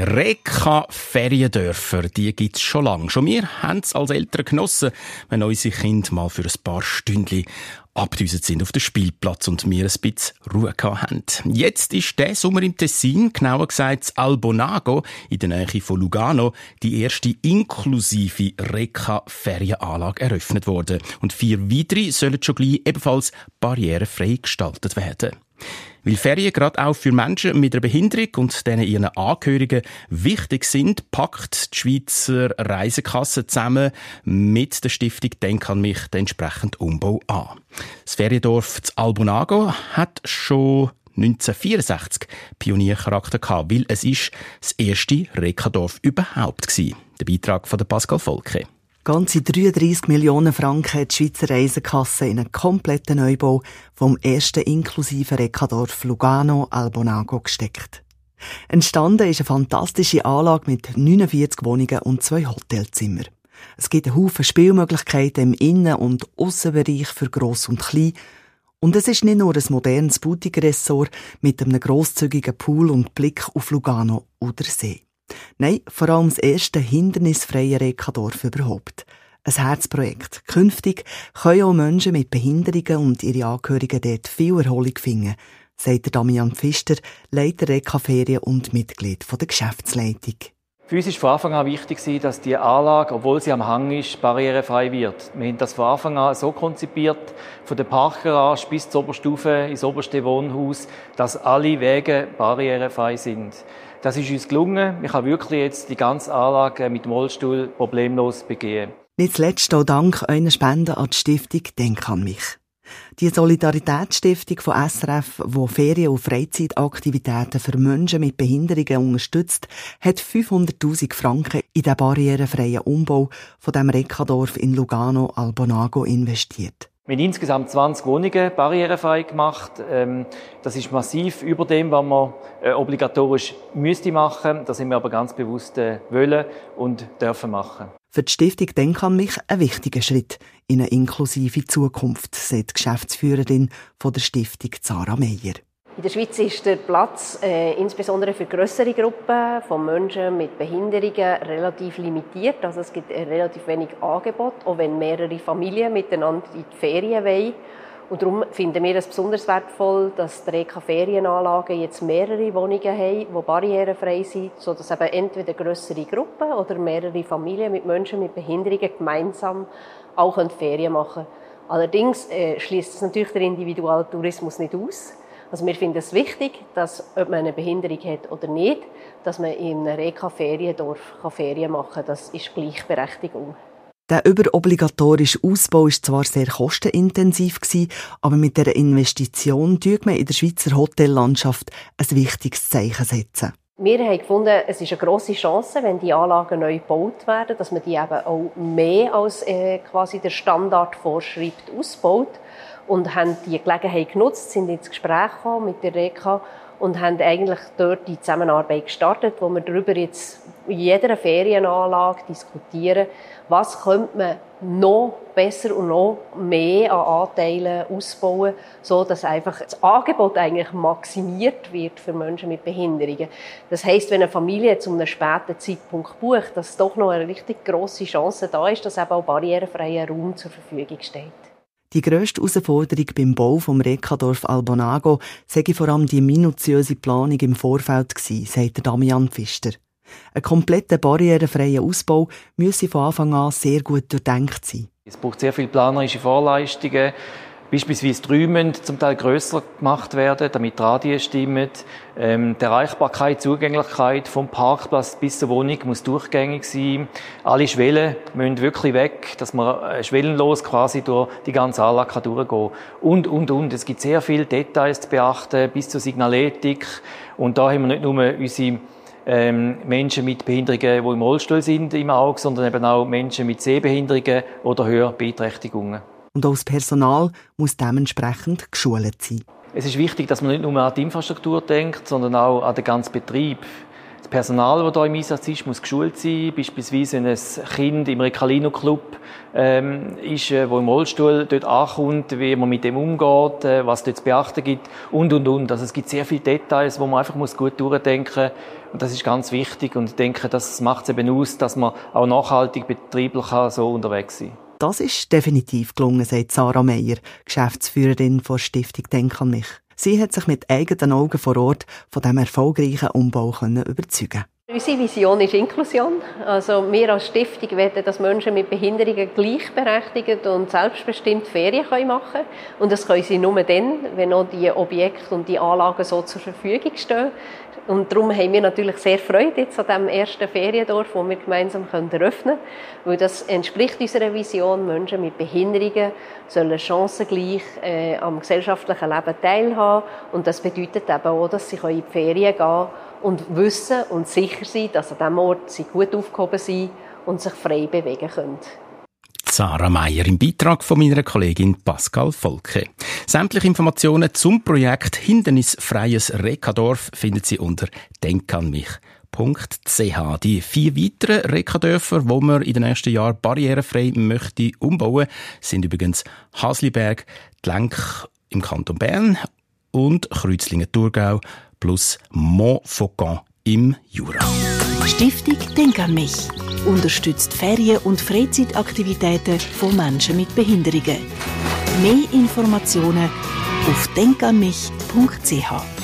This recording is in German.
Reka Feriendörfer, die gibt's schon lange. Schon wir haben es als Eltern genossen, wenn unsere Kinder mal für ein paar Stündchen abgedüset sind auf den Spielplatz und wir ein bisschen Ruhe haben. Jetzt ist der Sommer im Tessin, genauer gesagt Albonago, in der Nähe von Lugano, die erste inklusive Reka-Ferienanlage eröffnet worden. Und vier weitere sollen schon gleich ebenfalls barrierefrei gestaltet werden. Weil Ferien gerade auch für Menschen mit einer Behinderung und denen ihren Angehörigen wichtig sind, packt die Schweizer Reisekasse zusammen mit der Stiftung Denk an mich den entsprechenden Umbau an. Das Feriendorf Albonago hat schon 1964 Pioniercharakter gehabt, weil es ist das erste Rekadorf überhaupt war. Der Beitrag von Pascal Volke. Ganze 33 Millionen Franken hat die Schweizer Reisekasse in einen kompletten Neubau vom ersten inklusiven Rekadorf Lugano Albonago gesteckt. Entstanden ist eine fantastische Anlage mit 49 Wohnungen und zwei Hotelzimmer. Es gibt einen Haufen Spielmöglichkeiten im Innen- und Aussenbereich für Gross und Klein. Und es ist nicht nur ein modernes Boutique-Ressort mit einem grosszügigen Pool und Blick auf Lugano oder See. Nein, vor allem das erste hindernisfreie Rekadorf überhaupt. Ein Herzprojekt. Künftig können auch Menschen mit Behinderungen und ihre Angehörigen dort viel Erholung finden, sagt Damian Pfister, Leiter Reka-Ferien und Mitglied der Geschäftsleitung. Für uns war von Anfang an wichtig, dass die Anlage, obwohl sie am Hang ist, barrierefrei wird. Wir haben das von Anfang an so konzipiert, von der Parkgarage bis zur Oberstufe ins oberste Wohnhaus, dass alle Wege barrierefrei sind. Das ist uns gelungen. Ich kann wirklich jetzt die ganze Anlage mit dem Rollstuhl problemlos begehen. Nicht zuletzt auch Dank euren Spenden an die Stiftung Denk an mich. Die Solidaritätsstiftung von SRF, wo Ferien- und Freizeitaktivitäten für Menschen mit Behinderungen unterstützt, hat 500.000 Franken in den barrierefreien Umbau von dem Rekadorf in Lugano Albonago investiert. Haben insgesamt 20 Wohnungen barrierefrei gemacht. Ähm, das ist massiv über dem, was man äh, obligatorisch müsste machen. Das haben wir aber ganz bewusst äh, wollen und dürfen machen. Für die Stiftung Denk an mich ein wichtiger Schritt in eine inklusive Zukunft, sagt die Geschäftsführerin von der Stiftung Zara Meyer. In der Schweiz ist der Platz äh, insbesondere für größere Gruppen von Menschen mit Behinderungen relativ limitiert. Also es gibt relativ wenig Angebot, auch wenn mehrere Familien miteinander in die Ferien wollen. Und darum finden wir es besonders wertvoll, dass die Reka Ferienanlagen jetzt mehrere Wohnungen haben, die barrierefrei sind, sodass eben entweder größere Gruppen oder mehrere Familien mit Menschen mit Behinderungen gemeinsam auch Ferien machen können. Allerdings äh, schließt es natürlich der Individualtourismus nicht aus. Also wir finden es wichtig, dass, ob man eine Behinderung hat oder nicht, dass man in einem Reka-Feriendorf Ferien machen kann. Das ist Gleichberechtigung. Der überobligatorische Ausbau war zwar sehr kostenintensiv, aber mit der Investition tut man in der Schweizer Hotellandschaft ein wichtiges Zeichen setzen. Wir haben gefunden, es ist eine grosse Chance, wenn die Anlagen neu gebaut werden, dass man die eben auch mehr als äh, quasi der Standard vorschreibt ausbaut und haben die Gelegenheit genutzt, sind ins Gespräch gekommen mit der REKA und haben eigentlich dort die Zusammenarbeit gestartet, wo wir darüber jetzt in jeder Ferienanlage diskutieren, was könnte man noch besser und noch mehr an Anteilen ausbauen, so dass einfach das Angebot eigentlich maximiert wird für Menschen mit Behinderungen. Das heißt, wenn eine Familie zu einem späten Zeitpunkt bucht, dass doch noch eine richtig große Chance da ist, dass eben auch barrierefreier Raum zur Verfügung steht. Die grösste Herausforderung beim Bau vom Rekadorf Albonago sei vor allem die minutiöse Planung im Vorfeld gewesen, sagt Damian Pfister. Ein kompletter barrierefreier Ausbau müsse von Anfang an sehr gut durchdenkt sein. Es braucht sehr viele planerische Vorleistungen. Beispielsweise die zum Teil grösser gemacht werden, damit die Radien stimmen. Ähm, die Erreichbarkeit, Zugänglichkeit vom Parkplatz bis zur Wohnung muss durchgängig sein. Alle Schwellen müssen wirklich weg, dass man äh, schwellenlos quasi durch die ganze Anlage durchgehen kann. Und, und, und. Es gibt sehr viele Details zu beachten, bis zur Signaletik. Und da haben wir nicht nur unsere ähm, Menschen mit Behinderungen, die im Rollstuhl sind, im Auge, sondern eben auch Menschen mit Sehbehinderungen oder Hörbeeinträchtigungen. Und auch das Personal muss dementsprechend geschult sein. Es ist wichtig, dass man nicht nur an die Infrastruktur denkt, sondern auch an den ganzen Betrieb. Das Personal, das hier im Einsatz ist, muss geschult sein. Beispielsweise wenn ein Kind im Recalino Club ähm, ist, äh, wo im Rollstuhl dort ankommt, wie man mit dem umgeht, äh, was dort zu beachten gibt und, und, und. Also es gibt sehr viele Details, wo man einfach muss gut durchdenken muss. Und das ist ganz wichtig. Und ich denke, das macht es eben aus, dass man auch nachhaltig betrieblich so unterwegs sein kann. Das ist definitiv gelungen, sagt Sarah Meyer, Geschäftsführerin der Stiftung Denk an mich. Sie hat sich mit eigenen Augen vor Ort von diesem erfolgreichen Umbau überzeugen Unsere Vision ist Inklusion. Also wir als Stiftung wollen, dass Menschen mit Behinderungen gleichberechtigt und selbstbestimmt Ferien machen können. Und das können sie nur dann, wenn auch die Objekte und die Anlagen so zur Verfügung stehen. Und darum haben wir natürlich sehr Freude jetzt an diesem ersten Feriendorf, wo wir gemeinsam eröffnen können. Weil das entspricht unserer Vision, Menschen mit Behinderungen sollen chancengleich äh, am gesellschaftlichen Leben teilhaben. Und das bedeutet eben auch, dass sie in die Ferien gehen können und wissen und sicher sein, dass an diesem Ort sie gut aufgehoben sind und sich frei bewegen können. Sarah Meier im Beitrag von meiner Kollegin Pascal Volke. Sämtliche Informationen zum Projekt Hindernisfreies Rekadorf finden Sie unter denkanmich.ch. Die vier weiteren Rekadörfer, wo man in den nächsten Jahren barrierefrei möchte umbauen, sind übrigens Hasliberg, Lenk im Kanton Bern und Kreuzlingen-Thurgau plus Montfaucon im Jura. Stiftung Denk an mich unterstützt Ferien- und Freizeitaktivitäten von Menschen mit Behinderungen. Mehr Informationen auf denkanmich.ch.